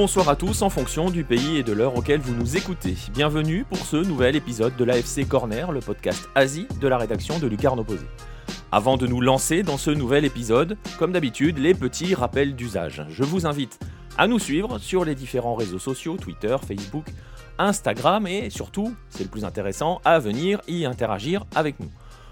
Bonsoir à tous en fonction du pays et de l'heure auquel vous nous écoutez. Bienvenue pour ce nouvel épisode de l'AFC Corner, le podcast Asie de la rédaction de Lucarne Opposé. Avant de nous lancer dans ce nouvel épisode, comme d'habitude, les petits rappels d'usage. Je vous invite à nous suivre sur les différents réseaux sociaux, Twitter, Facebook, Instagram et surtout, c'est le plus intéressant, à venir y interagir avec nous.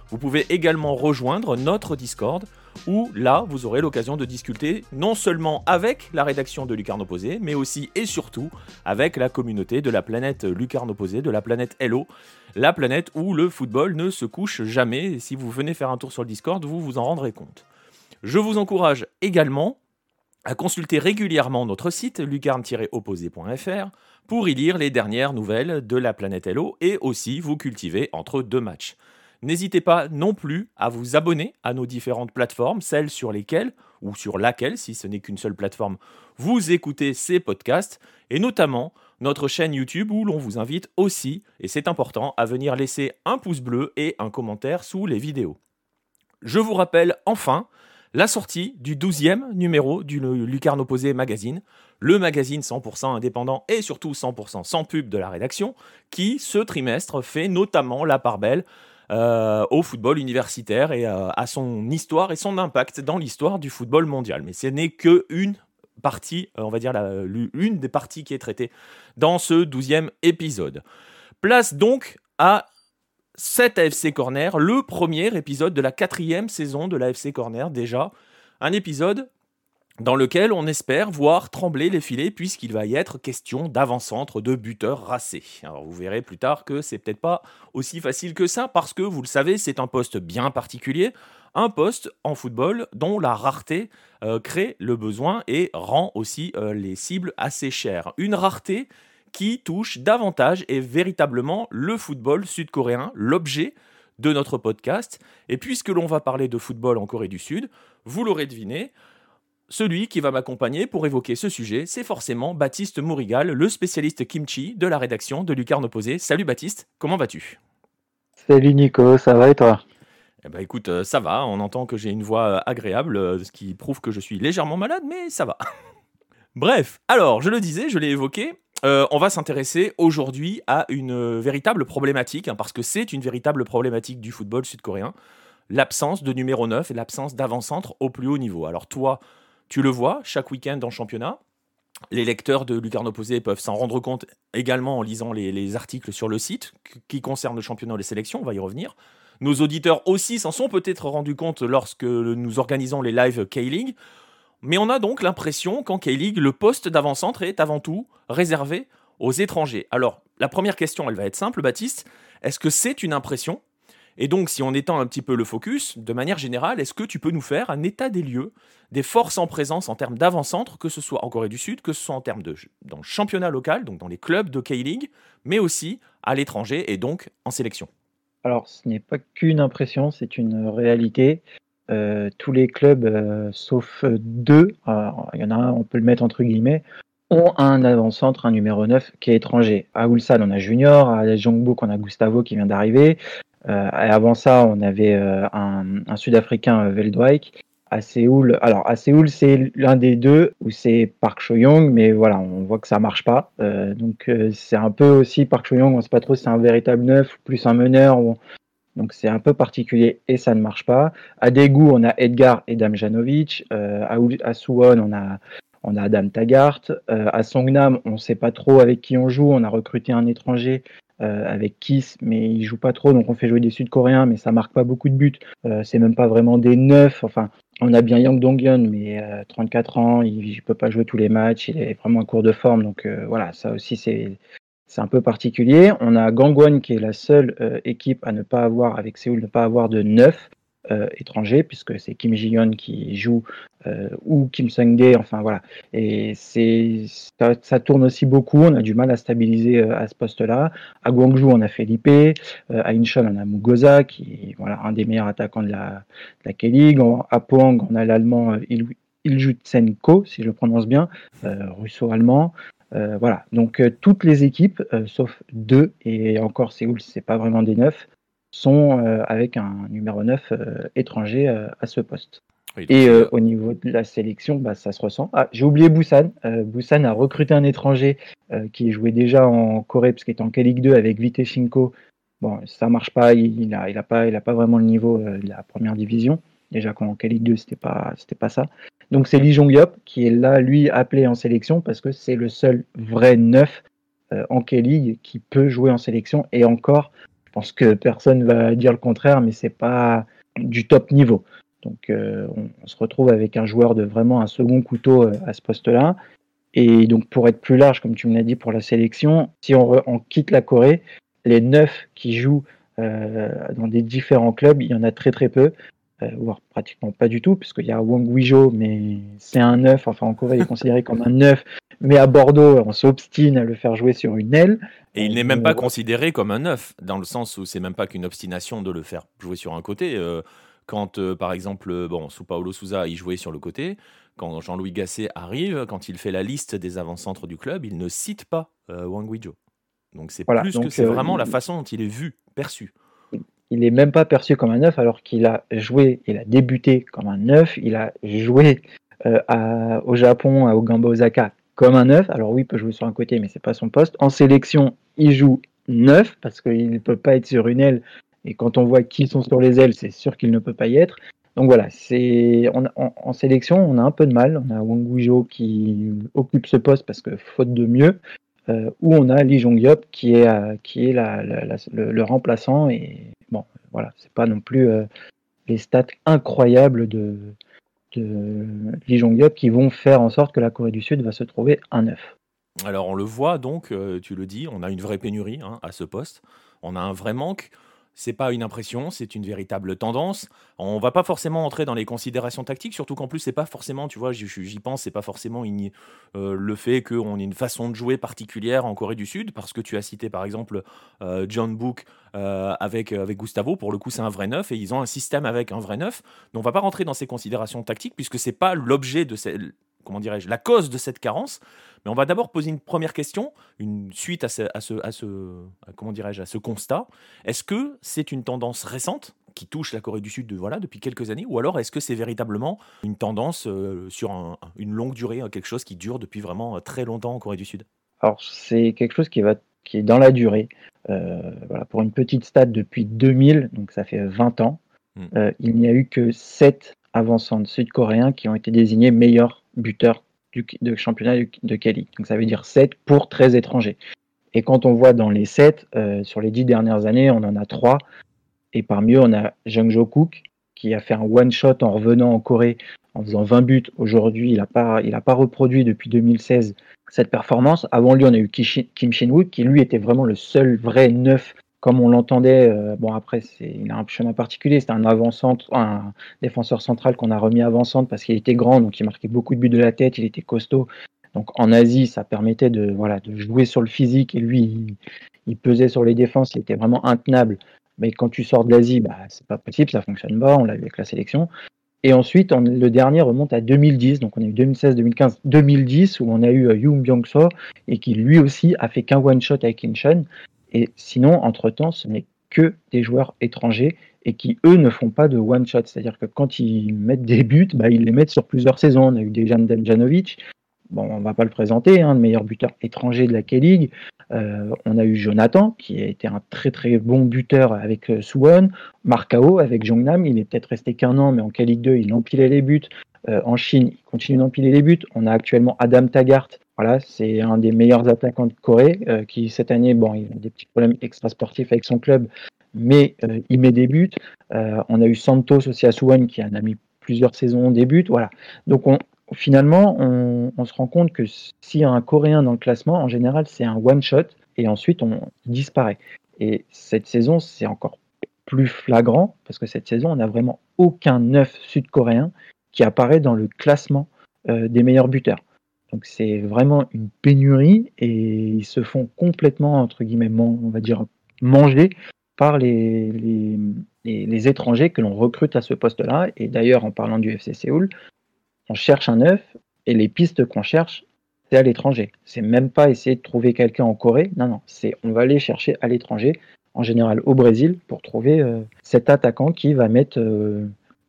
Vous pouvez également rejoindre notre Discord où là, vous aurez l'occasion de discuter non seulement avec la rédaction de Lucarne Opposé, mais aussi et surtout avec la communauté de la planète Lucarne Opposé, de la planète Hello, la planète où le football ne se couche jamais. Si vous venez faire un tour sur le Discord, vous vous en rendrez compte. Je vous encourage également à consulter régulièrement notre site lucarne-opposé.fr pour y lire les dernières nouvelles de la planète Hello et aussi vous cultiver entre deux matchs. N'hésitez pas non plus à vous abonner à nos différentes plateformes, celles sur lesquelles, ou sur laquelle, si ce n'est qu'une seule plateforme, vous écoutez ces podcasts, et notamment notre chaîne YouTube où l'on vous invite aussi, et c'est important, à venir laisser un pouce bleu et un commentaire sous les vidéos. Je vous rappelle enfin la sortie du 12e numéro du Lucarne Opposé Magazine, le magazine 100% indépendant et surtout 100% sans pub de la rédaction, qui ce trimestre fait notamment la part belle euh, au football universitaire et euh, à son histoire et son impact dans l'histoire du football mondial. Mais ce n'est qu'une partie, euh, on va dire une des parties qui est traitée dans ce douzième épisode. Place donc à cet AFC Corner, le premier épisode de la quatrième saison de l'AFC Corner déjà. Un épisode dans lequel on espère voir trembler les filets puisqu'il va y être question d'avant-centre de buteurs racés. Alors vous verrez plus tard que c'est peut-être pas aussi facile que ça parce que vous le savez, c'est un poste bien particulier, un poste en football dont la rareté euh, crée le besoin et rend aussi euh, les cibles assez chères. Une rareté qui touche davantage et véritablement le football sud-coréen, l'objet de notre podcast. Et puisque l'on va parler de football en Corée du Sud, vous l'aurez deviné, celui qui va m'accompagner pour évoquer ce sujet, c'est forcément Baptiste Mourigal, le spécialiste kimchi de la rédaction de Lucarne Opposé. Salut Baptiste, comment vas-tu? Salut Nico, ça va et toi? Eh ben écoute, euh, ça va, on entend que j'ai une voix euh, agréable, euh, ce qui prouve que je suis légèrement malade, mais ça va. Bref, alors, je le disais, je l'ai évoqué, on va s'intéresser aujourd'hui à une véritable problématique, hein, parce que c'est une véritable problématique du football sud-coréen, l'absence de numéro 9 et l'absence d'avant-centre au plus haut niveau. Alors toi, tu le vois chaque week-end en championnat. Les lecteurs de Lucarne Opposé peuvent s'en rendre compte également en lisant les, articles sur le site qui concernent le championnat et les sélections, on va y revenir. Nos auditeurs aussi s'en sont peut-être rendus compte lorsque nous organisons les lives K-League. Mais on a donc l'impression qu'en K-League, le poste d'avant-centre est avant tout réservé aux étrangers. Alors, la première question, elle va être simple, Baptiste. Est-ce que c'est une impression et donc, si on étend un petit peu le focus, de manière générale, est-ce que tu peux nous faire un état des lieux des forces en présence en termes d'avant-centre, que ce soit en Corée du Sud, que ce soit en termes de dans le championnat local, donc dans les clubs de K-League, mais aussi à l'étranger et donc en sélection? Alors, ce n'est pas qu'une impression, c'est une réalité. Euh, tous les clubs, euh, sauf deux, il y en a un, on peut le mettre entre guillemets, ont un avant-centre, un numéro 9 qui est étranger. À Ulsan, on a Junior, à Jongbuk, on a Gustavo qui vient d'arriver. Euh, avant ça, on avait euh, un, Sud-Africain, euh, Veldwijk. À Séoul, alors à Séoul, c'est l'un des deux où c'est Park Cho-young, mais voilà, on voit que ça marche pas. donc c'est un peu aussi Park Cho-young, on sait pas trop si c'est un véritable neuf plus un meneur. Donc c'est un peu particulier et ça ne marche pas. À Daegu, on a Edgar et Damjanovic. à, à Suwon, on a on a Adam Taggart. à Songnam, on ne sait pas trop avec qui on joue. On a recruté un étranger euh, avec Kiss, mais il joue pas trop, donc on fait jouer des Sud-Coréens, mais ça marque pas beaucoup de buts. Euh, c'est même pas vraiment des neufs. Enfin, on a bien Yang Dong-hyun, mais 34 euh, ans, il, ne peut pas jouer tous les matchs, il est vraiment en cours de forme, donc voilà, ça aussi c'est c'est un peu particulier. On a Gangwon qui est la seule équipe à ne pas avoir, avec Séoul, ne pas avoir de neuf. Euh, étranger, puisque c'est Kim Ji-yeon qui joue euh, ou Kim Sung-dae, enfin voilà. Et c'est ça, tourne aussi beaucoup, on a du mal à stabiliser euh, à ce poste-là. À Guangzhou, on a Felipe, à Incheon, on a Mugoza, qui est voilà, un des meilleurs attaquants de la, de la K-League. À Pohang, on a l'allemand Il Iljutsenko, si je le prononce bien, russo-allemand. voilà, donc toutes les équipes, sauf deux, et encore Séoul, c'est pas vraiment des neufs, sont euh, avec un numéro 9 euh, étranger euh, à ce poste. et euh, au niveau de la sélection, bah, ça se ressent. Ah, j'ai oublié Busan. Euh, Busan a recruté un étranger euh, qui jouait déjà en Corée, parce qu'il était en K-League 2 avec Viteshinko. Bon, ça marche pas, il n'a il a pas, il a pas vraiment le niveau de la première division. Déjà qu'en K-League 2, c'était pas, c'était pas ça. Donc c'est Lee Jong-yop qui est là, lui, appelé en sélection parce que c'est le seul vrai neuf en K-League qui peut jouer en sélection. Et encore, je pense que personne va dire le contraire, mais c'est pas du top niveau. Donc euh, on, se retrouve avec un joueur de vraiment un second couteau euh, à ce poste-là. Et donc pour être plus large, comme tu me l'as dit pour la sélection, si on, quitte la Corée, les neuf qui jouent euh, dans des différents clubs, il y en a très très peu, voire pratiquement pas du tout, puisqu'il y a Wang Guizhou, mais c'est un neuf, enfin en Corée il est considéré comme un neuf, mais à Bordeaux on s'obstine à le faire jouer sur une aile. Et il n'est même pas considéré comme un neuf, dans le sens où c'est même pas qu'une obstination de le faire jouer sur un côté. Quand, euh, par exemple, euh, bon, sous Paolo Souza, il jouait sur le côté. Quand Jean-Louis Gasset arrive, quand il fait la liste des avant-centres du club, il ne cite pas euh, Wang Guizhou. Donc c'est plus que c'est vraiment la façon dont il est vu, perçu. Il n'est même pas perçu comme un neuf alors qu'il a joué, il a débuté comme un neuf, il a joué au Japon, à Ogamba Osaka comme un neuf. Alors oui, il peut jouer sur un côté, mais c'est pas son poste. En sélection, il joue neuf parce qu'il ne peut pas être sur une aile et quand on voit qui sont sur les ailes, c'est sûr qu'il ne peut pas y être. Donc voilà, c'est en, sélection, on a un peu de mal. On a Wang qui occupe ce poste parce que faute de mieux, euh, ou on a Lee Jong Yop qui est, qui est le, remplaçant. Et bon, voilà, c'est pas non plus euh, les stats incroyables de, de qui vont faire en sorte que la Corée du Sud va se trouver un neuf. Alors on le voit donc, tu le dis, on a une vraie pénurie hein, à ce poste. On a un vrai manque c'est pas une impression, c'est une véritable tendance. On va pas forcément entrer dans les considérations tactiques, surtout qu'en plus c'est pas forcément, tu vois, j'y pense, c'est pas forcément euh, le fait qu'on ait une façon de jouer particulière en Corée du Sud, parce que tu as cité par exemple euh, John Book euh, avec, Gustavo, pour le coup c'est un vrai neuf et ils ont un système avec un vrai neuf. Donc on va pas rentrer dans ces considérations tactiques puisque c'est pas l'objet de cette comment dirais-je, la cause de cette carence. Mais on va d'abord poser une première question, une suite à ce, à ce, à ce comment dirais-je, à ce constat. Est-ce que c'est une tendance récente qui touche la Corée du Sud de, voilà, depuis quelques années, ou alors est-ce que c'est véritablement une tendance euh, sur une longue durée, quelque chose qui dure depuis vraiment euh, très longtemps en Corée du Sud? Alors c'est quelque chose qui, va, qui est dans la durée. Euh, voilà, pour une petite stade depuis 2000, donc ça fait 20 ans, hmm. il n'y a eu que 7 avançants sud-coréens qui ont été désignés meilleurs buteurs du, championnat de Cali. Donc ça veut dire 7 pour 13 étrangers. Et quand on voit dans les 7, euh, sur les 10 dernières années, on en a 3. Et parmi eux, on a Jung Jo Kook, qui a fait un one-shot en revenant en Corée en faisant 20 buts. Aujourd'hui, il n'a pas, pas reproduit depuis 2016 cette performance. Avant lui, on a eu Kim Shin-wook, qui lui était vraiment le seul vrai neuf comme on l'entendait, euh, bon après il a un chemin particulier, c'était un un défenseur central qu'on a remis avant-centre parce qu'il était grand, donc il marquait beaucoup de buts de la tête, il était costaud. Donc en Asie, ça permettait de voilà de jouer sur le physique et lui il, pesait sur les défenses, il était vraiment intenable. Mais quand tu sors de l'Asie, bah c'est pas possible, ça fonctionne pas, on l'a vu avec la sélection. Et ensuite, le dernier remonte à 2010, donc on a eu 2016, 2015, 2010 où on a eu euh, Yoon Byung-so et qui lui aussi a fait qu'un one shot avec Incheon et sinon, entre-temps, ce n'est que des joueurs étrangers et qui, eux, ne font pas de one-shot. C'est-à-dire que quand ils mettent des buts, bah, ils les mettent sur plusieurs saisons. On a eu Dejan Demjanovic, bon, on ne va pas le présenter, hein, le meilleur buteur étranger de la K-League. Euh, on a eu Jonathan, qui a été un très très bon buteur avec euh, Suwon. Marcao avec Jongnam, il est peut-être resté qu'un an, mais en K-League 2, il empilait les buts. Euh, en Chine, il continue d'empiler les buts. On a actuellement Adam Taggart, voilà, c'est un des meilleurs attaquants de Corée euh, qui cette année, bon, il a des petits problèmes extra-sportifs avec son club, mais euh, il met des buts. Euh, on a eu Santos aussi à Suwon qui en a mis plusieurs saisons des buts. Voilà. Donc finalement, on, se rend compte que s'il y a un Coréen dans le classement, en général, c'est un one-shot et ensuite on disparaît. Et cette saison, c'est encore plus flagrant parce que cette saison, on n'a vraiment aucun neuf sud-coréen qui apparaît dans le classement des meilleurs buteurs. Donc c'est vraiment une pénurie et ils se font complètement, entre guillemets, on va dire, manger par les, les, étrangers que l'on recrute à ce poste-là. Et d'ailleurs, en parlant du FC Séoul, on cherche un neuf et les pistes qu'on cherche, c'est à l'étranger. C'est même pas essayer de trouver quelqu'un en Corée. Non, non, c'est on va aller chercher à l'étranger, en général au Brésil, pour trouver euh, cet attaquant qui va mettre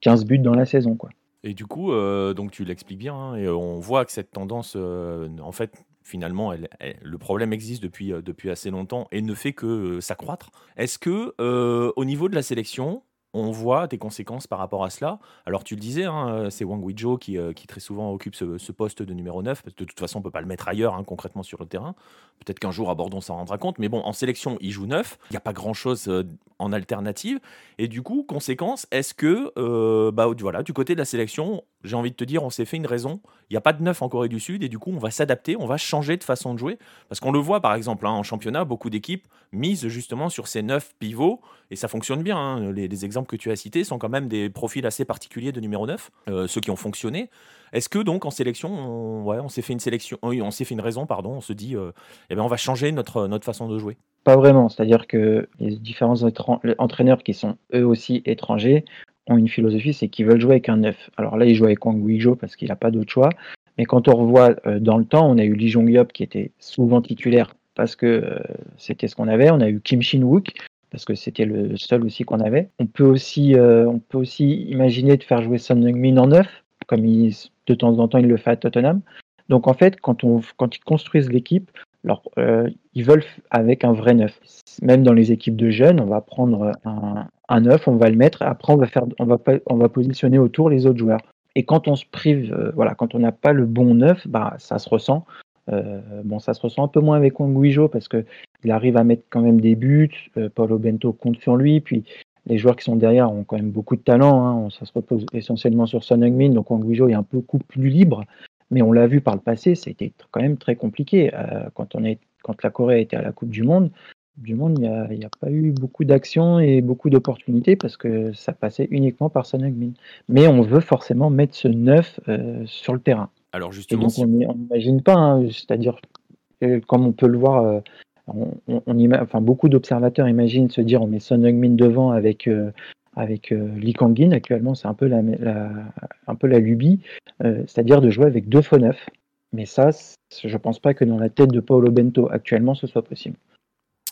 15 euh, buts dans la saison. Quoi. Et du coup, euh, donc tu l'expliques bien, hein, et on voit que cette tendance, euh, en fait, finalement, le problème existe depuis, euh, depuis assez longtemps et ne fait que s'accroître. Est-ce que, au niveau de la sélection, on voit des conséquences par rapport à cela. Alors tu le disais, hein, c'est Wang Guizhou qui, euh, qui très souvent occupe ce, poste de numéro 9, parce que de toute façon on ne peut pas le mettre ailleurs hein, concrètement sur le terrain. Peut-être qu'un jour à Bordeaux on s'en rendra compte, mais bon, en sélection il joue 9, il n'y a pas grand-chose euh, en alternative, et du coup, conséquence, est-ce que, euh, bah, voilà, du côté de la sélection, j'ai envie de te dire, on s'est fait une raison, il n'y a pas de 9 en Corée du Sud, et du coup on va s'adapter, on va changer de façon de jouer, parce qu'on le voit par exemple hein, en championnat, beaucoup d'équipes misent justement sur ces 9 pivots, et ça fonctionne bien, les, les exemples que tu as cités sont quand même des profils assez particuliers de numéro 9, euh, ceux qui ont fonctionné. Est-ce que donc en sélection, on, s'est fait une sélection, on s'est fait une raison, pardon, on se dit, euh, eh ben, on va changer notre, notre façon de jouer? Pas vraiment, c'est-à-dire que les différents entraîneurs qui sont eux aussi étrangers ont une philosophie, c'est qu'ils veulent jouer avec un 9. Alors là, ils jouent avec Wang Guizhou parce qu'il n'a pas d'autre choix. Mais quand on revoit euh, dans le temps, on a eu Lee Jong-yop qui était souvent titulaire parce que c'était ce qu'on avait. On a eu Kim Shin-wook parce que c'était le seul aussi qu'on avait. On peut aussi, euh, on peut aussi imaginer de faire jouer Son Heung-min en neuf, comme de temps en temps il le fait à Tottenham. Donc en fait, quand, on, quand ils construisent l'équipe, euh, ils veulent avec un vrai neuf. Même dans les équipes de jeunes, on va prendre un, un neuf, on va le mettre, et après on va faire, on va, on va positionner autour les autres joueurs. Et quand on se prive, euh, voilà, quand on n'a pas le bon neuf, bah ça se ressent. Euh, bon, ça se ressent un peu moins avec Guijo parce qu'il arrive à mettre quand même des buts. Euh, Paulo Bento compte sur lui. Puis les joueurs qui sont derrière ont quand même beaucoup de talent. Hein. Ça se repose essentiellement sur Son Heung-min. Donc Guijo est un peu plus libre. Mais on l'a vu par le passé, c'était quand même très compliqué. Euh, quand, on est, quand la Corée était à la Coupe du Monde, du monde, il n'y a, pas eu beaucoup d'actions et beaucoup d'opportunités parce que ça passait uniquement par Son Heung-min. Mais on veut forcément mettre ce neuf sur le terrain. Alors justement, on n'imagine pas, hein, c'est-à-dire comme on peut le voir, euh, on, enfin, beaucoup d'observateurs imaginent se dire on met Son Heung-min devant avec euh, avec euh, Lee Kang-in actuellement, c'est un peu la, un peu la lubie, c'est-à-dire de jouer avec deux faux neufs. Mais ça, je pense pas que dans la tête de Paolo Bento actuellement ce soit possible.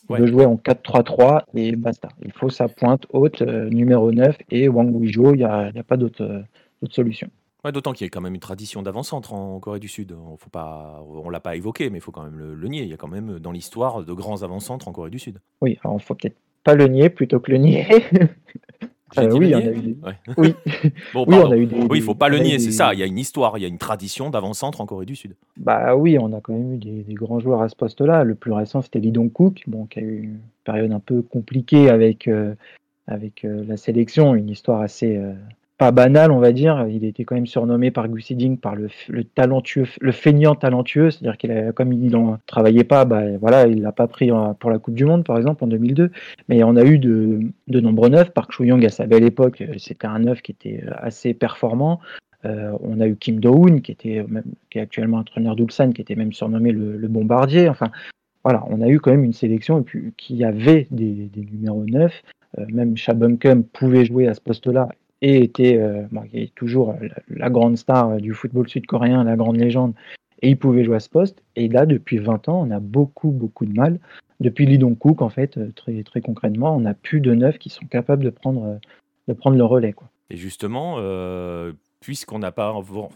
De jouer en 4-3-3 et basta. Il faut sa pointe haute, numéro 9 et Wang Guizhou, il n'y a, a, pas d'autre solution. D'autant qu'il y a quand même une tradition d'avant-centre en Corée du Sud. On faut pas, on l'a pas évoqué, mais il faut quand même le, nier. Il y a quand même dans l'histoire de grands avant-centres en Corée du Sud. Oui, alors il faut peut-être pas le nier plutôt que le nier. Euh, oui, on a eu des... oui. bon, oui, on a eu des, oui, il faut pas le nier, c'est ça. Il y a une histoire, il y a une tradition d'avant-centre en Corée du Sud. Bah oui, on a quand même eu des, grands joueurs à ce poste-là. Le plus récent, c'était Lee Dong-kook, bon, qui a eu une période un peu compliquée avec, euh, avec euh, la sélection, une histoire assez, pas banal, on va dire. Il était quand même surnommé par Gus Ding par le, talentueux, le feignant talentueux, c'est-à-dire qu'il comme il ne travaillait pas, bah, voilà, il l'a pas pris pour la Coupe du Monde, par exemple, en 2002. Mais on a eu de, nombreux neufs. Park Chu-young, à sa belle époque, c'était un neuf qui était assez performant. Euh, on a eu Kim Do-hoon, qui, était qui est actuellement entraîneur d'Ulsan, qui était même surnommé le, bombardier. Enfin, voilà, on a eu quand même une sélection qui avait des, numéros 9. Euh, même Shabum pouvait jouer à ce poste-là et était euh, est toujours la, grande star euh, du football sud-coréen, la grande légende, et il pouvait jouer à ce poste. Et là, depuis 20 ans, on a beaucoup, beaucoup de mal. Depuis Lee Dong-kook, en fait, euh, très, très concrètement, on n'a plus de neufs qui sont capables de prendre, de prendre le relais. Et justement, puisqu'on n'a pas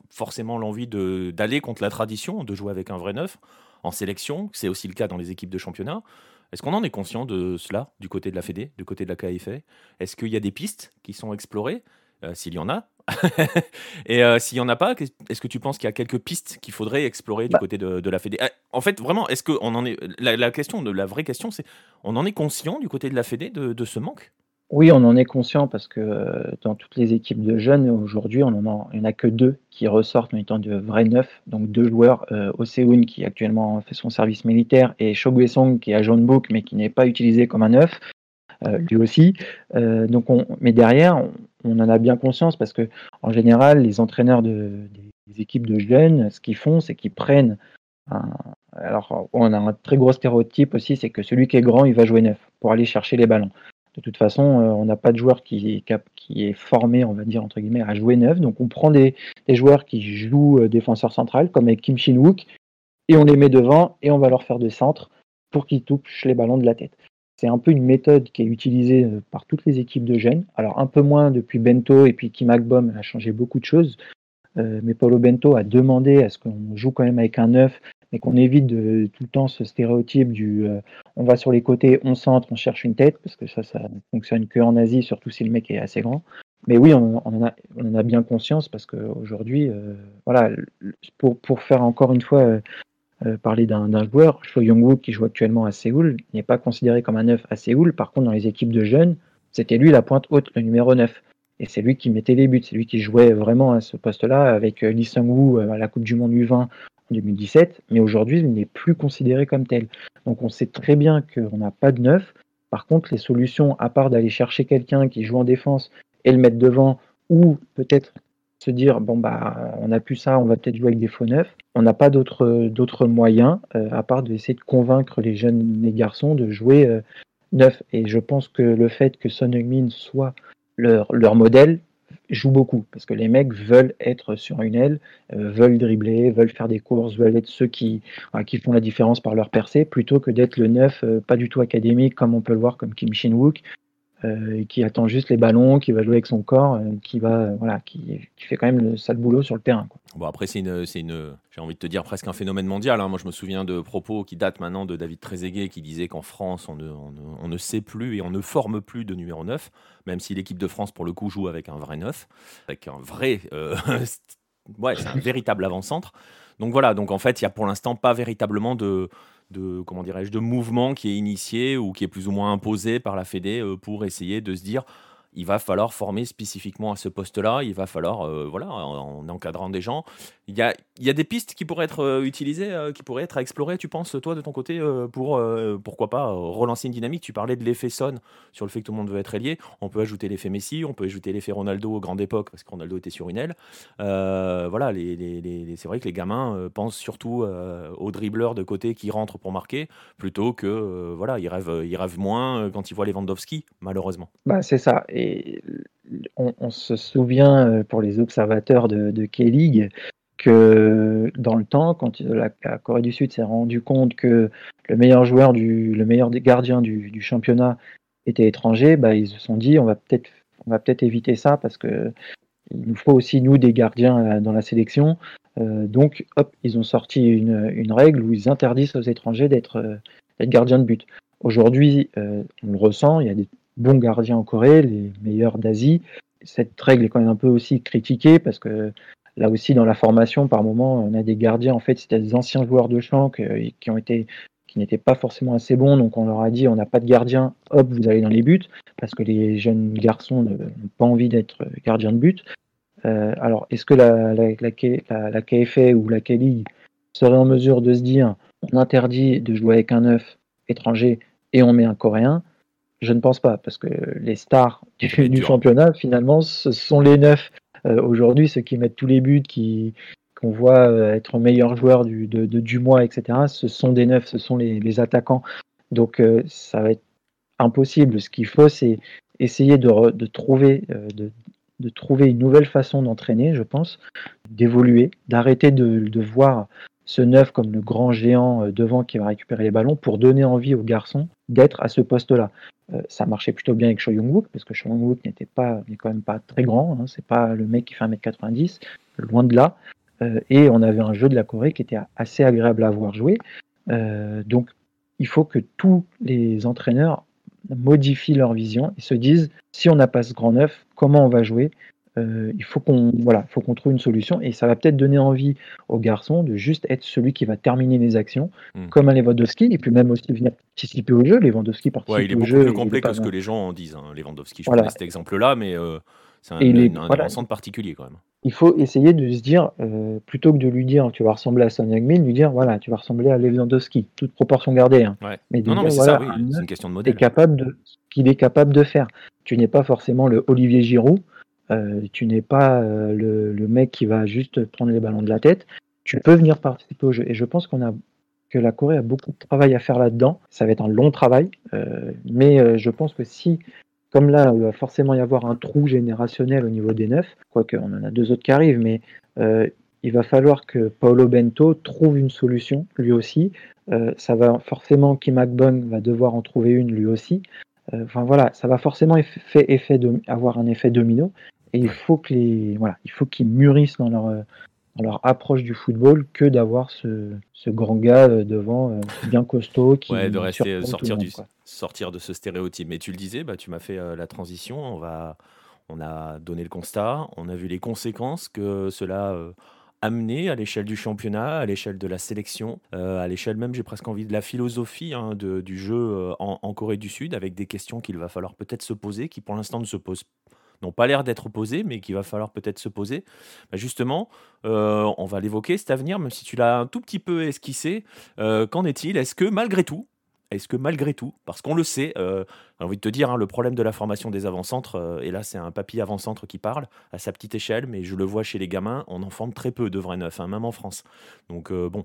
forcément l'envie d'aller contre la tradition, de jouer avec un vrai neuf en sélection, c'est aussi le cas dans les équipes de championnat, est-ce qu'on en est conscient de cela du côté de la Fédé, du côté de la KFA Est-ce qu'il y a des pistes qui sont explorées? Euh, S'il y en a. Et euh, s'il n'y en a pas, est-ce que tu penses qu'il y a quelques pistes qu'il faudrait explorer du bah côté de, la Fédé? Ah, En fait, vraiment, est-ce qu'on en est. La, question, de, la vraie question, c'est on en est conscient du côté de la Fédé de ce manque? Oui, on en est conscient parce que euh, dans toutes les équipes de jeunes, aujourd'hui, on en en a que deux qui ressortent en étant de vrais neufs. Donc deux joueurs, euh, qui actuellement fait son service militaire et Song qui est à John Book mais qui n'est pas utilisé comme un neuf, euh, lui aussi. Euh, donc on, mais derrière, on, en a bien conscience parce que en général, les entraîneurs de, des équipes de jeunes, ce qu'ils font, c'est qu'ils prennent alors, on a un très gros stéréotype aussi, c'est que celui qui est grand, il va jouer neuf pour aller chercher les ballons. De toute façon, euh, on n'a pas de joueur qui, est formé, on va dire, entre guillemets, à jouer neuf. Donc on prend des, joueurs qui jouent euh, défenseur central, comme avec Kim Shin-wook, et on les met devant et on va leur faire des centres pour qu'ils touchent les ballons de la tête. c'est un peu une méthode qui est utilisée euh, par toutes les équipes de jeunes. Alors un peu moins depuis Bento et puis Kim Agbom a changé beaucoup de choses. Mais Paulo Bento a demandé à ce qu'on joue quand même avec un 9, mais qu'on évite de, tout le temps ce stéréotype du euh, on va sur les côtés, on centre, on cherche une tête, parce que ça, ça ne fonctionne que en Asie, surtout si le mec est assez grand. Mais oui, on, en, a, bien conscience parce qu'aujourd'hui, euh, voilà, pour, faire encore une fois euh, parler d'un joueur, Cho Young-woo qui joue actuellement à Séoul, n'est pas considéré comme un 9 à Séoul. Par contre, dans les équipes de jeunes, c'était lui la pointe haute, le numéro 9. Et c'est lui qui mettait les buts, c'est lui qui jouait vraiment à ce poste-là avec Lee Sung-woo à la Coupe du Monde U20 en 2017. Mais aujourd'hui, il n'est plus considéré comme tel. Donc on sait très bien qu'on n'a pas de neuf. Par contre, les solutions, à part d'aller chercher quelqu'un qui joue en défense et le mettre devant, ou peut-être se dire bon bah on a plus ça, on va peut-être jouer avec des faux neufs. On n'a pas d'autres moyens euh, à part d'essayer de convaincre les jeunes les garçons de jouer euh, neuf. Et je pense que le fait que Son Heung-min soit leur modèle joue beaucoup parce que les mecs veulent être sur une aile, euh, veulent dribbler, veulent faire des courses, veulent être ceux qui, qui font la différence par leur percée plutôt que d'être le neuf euh, pas du tout académique comme on peut le voir comme Kim Shin-wook euh, qui attend juste les ballons, qui va jouer avec son corps, euh, qui va voilà, qui, fait quand même le sale boulot sur le terrain. Bon après c'est une, une, j'ai envie de te dire presque un phénomène mondial. Hein. Moi je me souviens de propos qui datent maintenant de David Trezeguet qui disait qu'en France on ne, on, ne, sait plus et on ne forme plus de numéro 9, même si l'équipe de France pour le coup joue avec un vrai 9, avec un vrai, euh, ouais c'est un véritable avant-centre. Donc voilà, donc en fait il y a pour l'instant pas véritablement de de comment dirais-je de mouvement qui est initié ou qui est plus ou moins imposé par la Fédé euh, pour essayer de se dire il va falloir former spécifiquement à ce poste-là, il va falloir, euh, voilà, en, encadrant des gens. Il y a, des pistes qui pourraient être euh, utilisées, euh, qui pourraient être explorées, tu penses, toi, de ton côté, pour, pourquoi pas, relancer une dynamique? Tu parlais de l'effet Son, sur le fait que tout le monde veut être ailier. On peut ajouter l'effet Messi, on peut ajouter l'effet Ronaldo aux grande époque, parce que Ronaldo était sur une aile. voilà, c'est vrai que les gamins pensent surtout aux dribbleurs de côté qui rentrent pour marquer, plutôt que, voilà, ils rêvent, ils rêvent moins quand ils voient Lewandowski, malheureusement. Bah, c'est ça. Et on, se souvient euh, pour les observateurs de, de K-League que dans le temps, quand la, Corée du Sud s'est rendu compte que le meilleur joueur, du, le meilleur gardien du, championnat était étranger, bah, ils se sont dit on va peut-être peut-être éviter ça parce que il nous faut aussi nous des gardiens euh, dans la sélection. Euh, donc hop, ils ont sorti une, une, règle où ils interdisent aux étrangers d'être gardiens de but. Aujourd'hui, on le ressent, il y a des bons gardiens en Corée, les meilleurs d'Asie. Cette règle est quand même un peu aussi critiquée parce que là aussi dans la formation, par moment, on a des gardiens en fait, c'était des anciens joueurs de champ qui ont été qui n'étaient pas forcément assez bons, donc on leur a dit on n'a pas de gardien, hop, vous allez dans les buts, parce que les jeunes garçons n'ont pas envie d'être gardiens de but. Euh, alors, est-ce que la, la, la, la, KFA ou la K-League serait en mesure de se dire on interdit de jouer avec un neuf étranger et on met un coréen? Je ne pense pas, parce que les stars du, championnat, finalement, ce sont les neufs. Euh, aujourd'hui, ceux qui mettent tous les buts, qui qu'on voit euh, être meilleurs joueurs du, du mois, etc., ce sont des neufs, ce sont les, attaquants. Donc, euh, ça va être impossible. Ce qu'il faut, c'est essayer de, trouver, une nouvelle façon d'entraîner, je pense, d'évoluer, d'arrêter de voir ce neuf comme le grand géant devant qui va récupérer les ballons pour donner envie aux garçons d'être à ce poste-là. Euh, ça marchait plutôt bien avec Choi Young-wook, parce que Choi Young-wook n'était pas, n'est quand même pas très grand, hein, c'est pas le mec qui fait 1m90, loin de là. Euh, et on avait un jeu de la Corée qui était assez agréable à voir jouer. Euh, donc, il faut que tous les entraîneurs modifient leur vision et se disent si on n'a pas ce grand neuf, comment on va jouer euh, il faut qu'on voilà, faut qu'on trouve une solution et ça va peut-être donner envie aux garçons de juste être celui qui va terminer les actions, hmm. comme un Lewandowski, et puis même aussi venir participer au jeu. Lewandowski participe ouais, il est beaucoup plus complet que ce que les gens en disent. Hein, Lewandowski, je voilà. cet exemple-là, mais euh, c'est un, un, particulier quand même. Il faut essayer de se dire, euh, plutôt que de lui dire tu vas ressembler à Son Heung-min, lui dire voilà, tu vas ressembler à Lewandowski, toute proportion gardée. Hein. Mais non, non, mais c'est ça, oui, c'est une question de modèle. Capable de, qu'il est capable de faire. Tu n'es pas forcément le Olivier Giroud, euh, tu n'es pas euh, le, mec qui va juste prendre les ballons de la tête. Tu peux venir participer au jeu. Et je pense qu'on a que la Corée a beaucoup de travail à faire là-dedans. Ça va être un long travail, euh, mais je pense que si, comme là, il va forcément y avoir un trou générationnel au niveau des neufs, quoique on en a deux autres qui arrivent, mais il va falloir que Paolo Bento trouve une solution, lui aussi. Ça va forcément, Kim Akbon va devoir en trouver une, lui aussi. Enfin voilà, ça va forcément effet, effet avoir un effet domino. Et il faut que les, voilà, il faut qu'ils mûrissent dans leur, dans leur approche du football que d'avoir ce, ce, grand gars devant, bien costaud, qui ouais, de rester sortir du, sortir de ce stéréotype. Mais tu le disais, bah, tu m'as fait la transition. On va, on a donné le constat, on a vu les conséquences que cela amener à l'échelle du championnat, à l'échelle de la sélection, euh, à l'échelle même, j'ai presque envie de la philosophie hein, du jeu euh, en, Corée du Sud, avec des questions qu'il va falloir peut-être se poser, qui pour l'instant ne se posent n'ont pas l'air d'être posées, mais qu'il va falloir peut-être se poser. Bah, justement, euh, on va l'évoquer cet avenir, même si tu l'as un tout petit peu esquissé. Qu'en est-il? Est-ce que malgré tout, est-ce que malgré tout, parce qu'on le sait, euh, j'ai envie de te dire, hein, le problème de la formation des avant-centres, euh, et là c'est un papy avant-centre qui parle à sa petite échelle, mais je le vois chez les gamins, on en forme très peu de vrais neufs, hein, même en France. Donc euh, bon,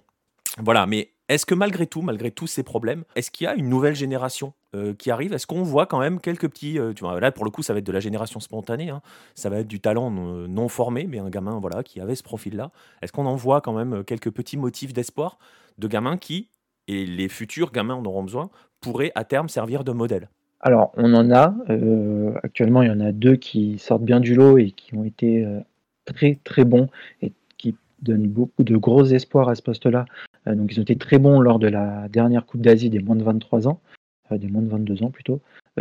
voilà, mais est-ce que malgré tout, malgré tous ces problèmes, est-ce qu'il y a une nouvelle génération qui arrive Est-ce qu'on voit quand même quelques petits... vois, là, pour le coup, ça va être de la génération spontanée, hein. ça va être du talent non, formé, mais un gamin voilà, qui avait ce profil-là. Est-ce qu'on en voit quand même quelques petits motifs d'espoir de gamins qui, et les futurs gamins en auront besoin, pourraient à terme servir de modèle? Alors, on en a. Euh, actuellement, il y en a deux qui sortent bien du lot et qui ont été euh, très très bons et qui donnent beaucoup de gros espoirs à ce poste-là. Euh, donc, ils ont été très bons lors de la dernière Coupe d'Asie des moins de 23 ans, des moins de 22 ans plutôt.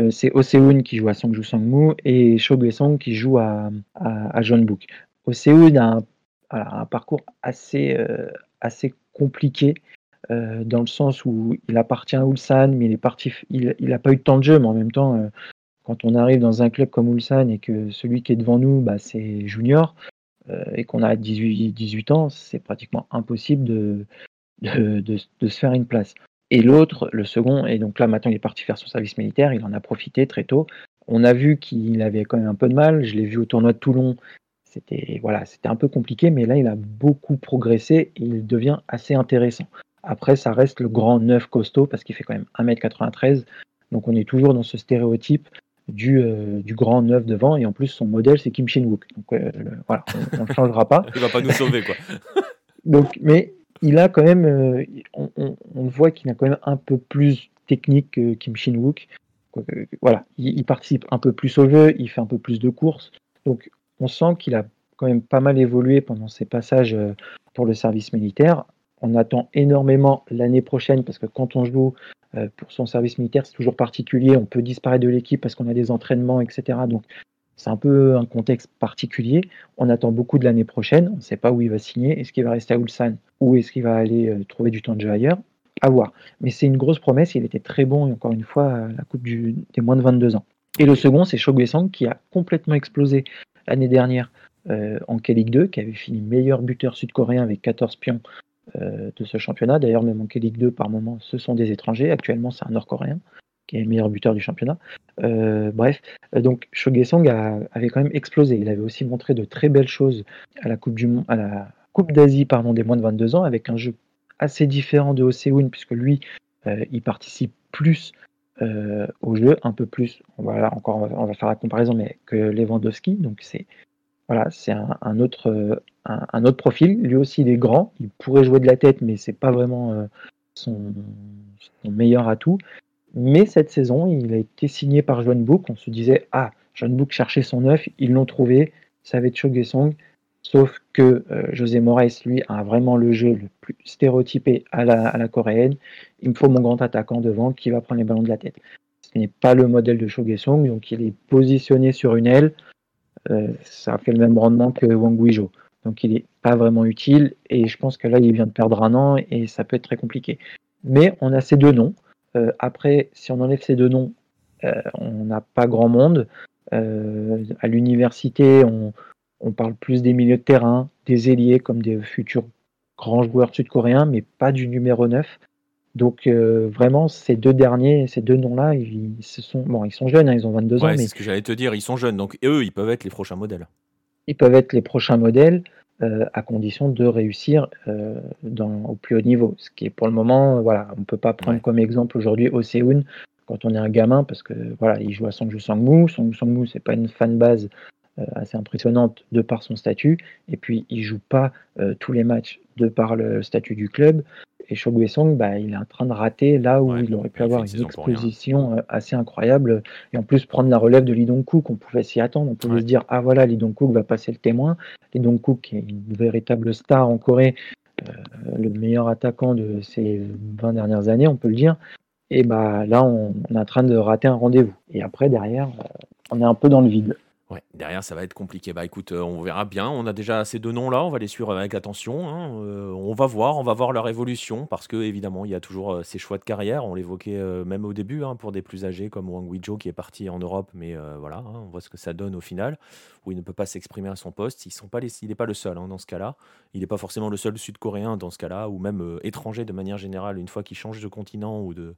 c'est Oseun qui joue à Sangju Sangmu et Cho Song qui joue à, à, Jeonbuk. Oseun a un, a un parcours assez, assez compliqué euh, dans le sens où il appartient à Ulsan, mais il est parti, il n'a pas eu de temps de jeu, mais en même temps, euh, quand on arrive dans un club comme Ulsan et que celui qui est devant nous, bah, c'est Junior, euh, et qu'on a 18, 18 ans, c'est pratiquement impossible de de, de, se faire une place. Et l'autre, le second, et donc là maintenant il est parti faire son service militaire, il en a profité très tôt. On a vu qu'il avait quand même un peu de mal, je l'ai vu au tournoi de Toulon, c'était voilà, c'était un peu compliqué, mais là il a beaucoup progressé et il devient assez intéressant. Après, ça reste le grand neuf costaud parce qu'il fait quand même 1m93. Donc on est toujours dans ce stéréotype du, euh, du grand neuf devant. Et en plus, son modèle, c'est Kim Shin-wook. Donc euh, voilà, on ne changera pas. Il va pas nous sauver, quoi. Donc, mais il a quand même, euh, on, voit qu'il a quand même un peu plus technique que Kim Shin-wook. Voilà, il, il, participe un peu plus au jeu, il fait un peu plus de courses. Donc on sent qu'il a quand même pas mal évolué pendant ses passages pour le service militaire on attend énormément l'année prochaine parce que quand on joue euh, pour son service militaire, c'est toujours particulier. On peut disparaître de l'équipe parce qu'on a des entraînements, etc. Donc c'est un peu un contexte particulier. On attend beaucoup de l'année prochaine. On ne sait pas où il va signer. Est-ce qu'il va rester à Ulsan ou est-ce qu'il va aller euh, trouver du temps de jeu ailleurs? À voir. Mais c'est une grosse promesse. Il était très bon, encore une fois, à la Coupe des moins de 22 ans. Et le second, c'est Sang qui a complètement explosé l'année dernière euh, en K-League 2, qui avait fini meilleur buteur sud-coréen avec 14 pions euh, de ce championnat. D'ailleurs, même en K-League 2, par moment, ce sont des étrangers. Actuellement, c'est un Nord-Coréen qui est le meilleur buteur du championnat. Euh, bref, euh, donc Shogesong avait quand même explosé. Il avait aussi montré de très belles choses à la Coupe du Monde, à la Coupe d'Asie pardon des moins de 22 ans, avec un jeu assez différent de Oseun, puisque lui, il participe plus au jeu, un peu plus. Voilà, encore, on va faire la comparaison, mais que Lewandowski. Donc c'est voilà, c'est un, autre, euh, un, autre profil. Lui aussi, il est grand. Il pourrait jouer de la tête, mais c'est pas vraiment euh, son, meilleur atout. Mais cette saison, il a été signé par Joan Book. On se disait, ah, Joan Book cherchait son neuf, ils l'ont trouvé. Ça va être Cho Song. Sauf que euh, José Moraes, lui, a vraiment le jeu le plus stéréotypé à la, coréenne. Il me faut mon grand attaquant devant qui va prendre les ballons de la tête. Ce n'est pas le modèle de Cho Song, donc il est positionné sur une aile. Euh, ça fait le même rendement que Wang Guizhou. Donc il n'est pas vraiment utile et je pense que là il vient de perdre un an et ça peut être très compliqué. Mais on a ces deux noms. Euh, après, si on enlève ces deux noms, euh, on n'a pas grand monde. à l'université, on, on, parle plus des milieux de terrain, des ailiers comme des futurs grands joueurs sud-coréens, mais pas du numéro 9. Donc euh, vraiment, ces deux derniers, ces deux noms-là, ils, sont, bon, ils sont jeunes, hein, ils ont 22 ans. Mais... C'est ce que j'allais te dire, ils sont jeunes, donc eux, ils peuvent être les prochains modèles. Ils peuvent être les prochains modèles euh, à condition de réussir euh, dans, au plus haut niveau. Ce qui est pour le moment, voilà, on ne peut pas prendre comme exemple aujourd'hui Oseun quand on est un gamin, parce que voilà, il joue à Sangju Sangmu. Sangju Sangmu, c'est pas une fan base assez impressionnante de par son statut. Et puis, il joue pas tous les matchs de par le statut du club. Et Shogwe Song, bah, il est en train de rater là où il aurait pu avoir une exposition assez incroyable. Et en plus, prendre la relève de Lee Dong-kook, on pouvait s'y attendre. On pouvait se dire, ah voilà, Lee Dong-kook va passer le témoin. Lee Dong-kook, qui est une véritable star en Corée, le meilleur attaquant de ces 20 dernières années, on peut le dire. Et bah là, on, est en train de rater un rendez-vous. Et après, derrière, on est un peu dans le vide. Ouais, derrière, ça va être compliqué. Bah écoute, euh, on verra bien. On a déjà ces deux noms-là, on va les suivre avec attention. hein. Euh, on va voir, on va voir leur évolution parce que évidemment, il y a toujours euh, ces choix de carrière. On l'évoquait même au début hein, pour des plus âgés comme Wang Weizhou qui est parti en Europe, mais voilà, hein, on voit ce que ça donne au final, où il ne peut pas s'exprimer à son poste. Il n'est pas le seul dans ce cas-là. Il n'est pas forcément le seul Sud-Coréen dans ce cas-là, ou même étranger de manière générale une fois qu'il change de continent ou de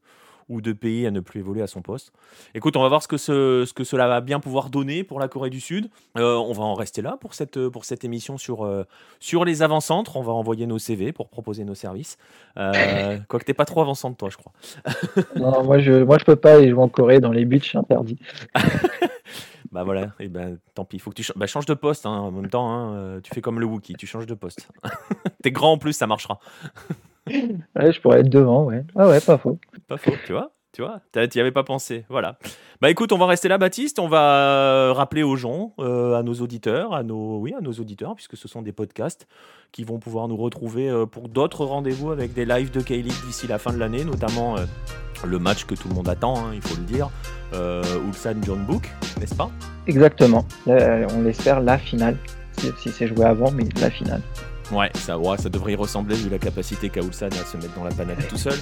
ou de pays à ne plus évoluer à son poste. Écoute, on va voir ce que, ce, que cela va bien pouvoir donner pour la Corée du Sud. Euh, on va en rester là pour cette, pour cette émission sur, euh, sur les avant-centres. On va envoyer nos CV pour proposer nos services. Euh, quoique t'es pas trop avant-centre, toi, je crois. non, moi je, moi je peux pas aller jouer en Corée dans les buts, je suis interdit. Bah voilà, et ben tant pis, faut que tu bah, changes de poste hein, en même temps. Hein, tu fais comme le Wookie, tu changes de poste. T'es grand en plus, ça marchera. Ouais, je pourrais être devant, ouais. Ah ouais, pas faux. Pas faux, tu vois tu vois, t'y avais pas pensé. Voilà. Bah écoute, on va rester là, Baptiste. On va rappeler aux gens, euh, à nos auditeurs, à nos, oui, à nos auditeurs, puisque ce sont des podcasts qui vont pouvoir nous retrouver euh, pour d'autres rendez-vous avec des lives de K-League d'ici la fin de l'année, notamment euh, le match que tout le monde attend, hein, il faut le dire, Ulsan John Book, n'est-ce pas? Exactement. on l'espère la finale, si c'est joué avant, mais la finale. Ouais, ça, ouais, ça devrait y ressembler vu la capacité qu'a Ulsan à se mettre dans la panade tout seul.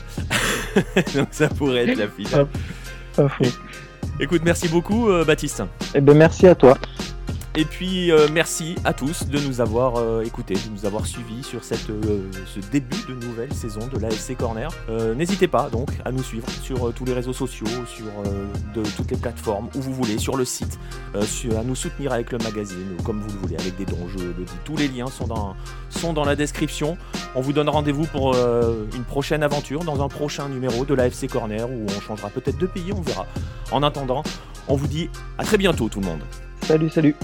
Donc ça pourrait être la finale. Écoute, merci beaucoup euh, Baptiste. Eh ben merci à toi. Et puis euh, merci à tous de nous avoir euh, écoutés, de nous avoir suivis sur cette, euh, ce début de nouvelle saison de l'AFC Corner. N'hésitez pas donc à nous suivre sur tous les réseaux sociaux, sur de, toutes les plateformes où vous voulez, sur le site, à nous soutenir avec le magazine, ou comme vous le voulez, avec des dons, je le dis. Tous les liens sont dans, sont dans la description. On vous donne rendez-vous pour une prochaine aventure, dans un prochain numéro de l'AFC Corner, où on changera peut-être de pays, on verra. En attendant, on vous dit à très bientôt tout le monde. Salut, salut.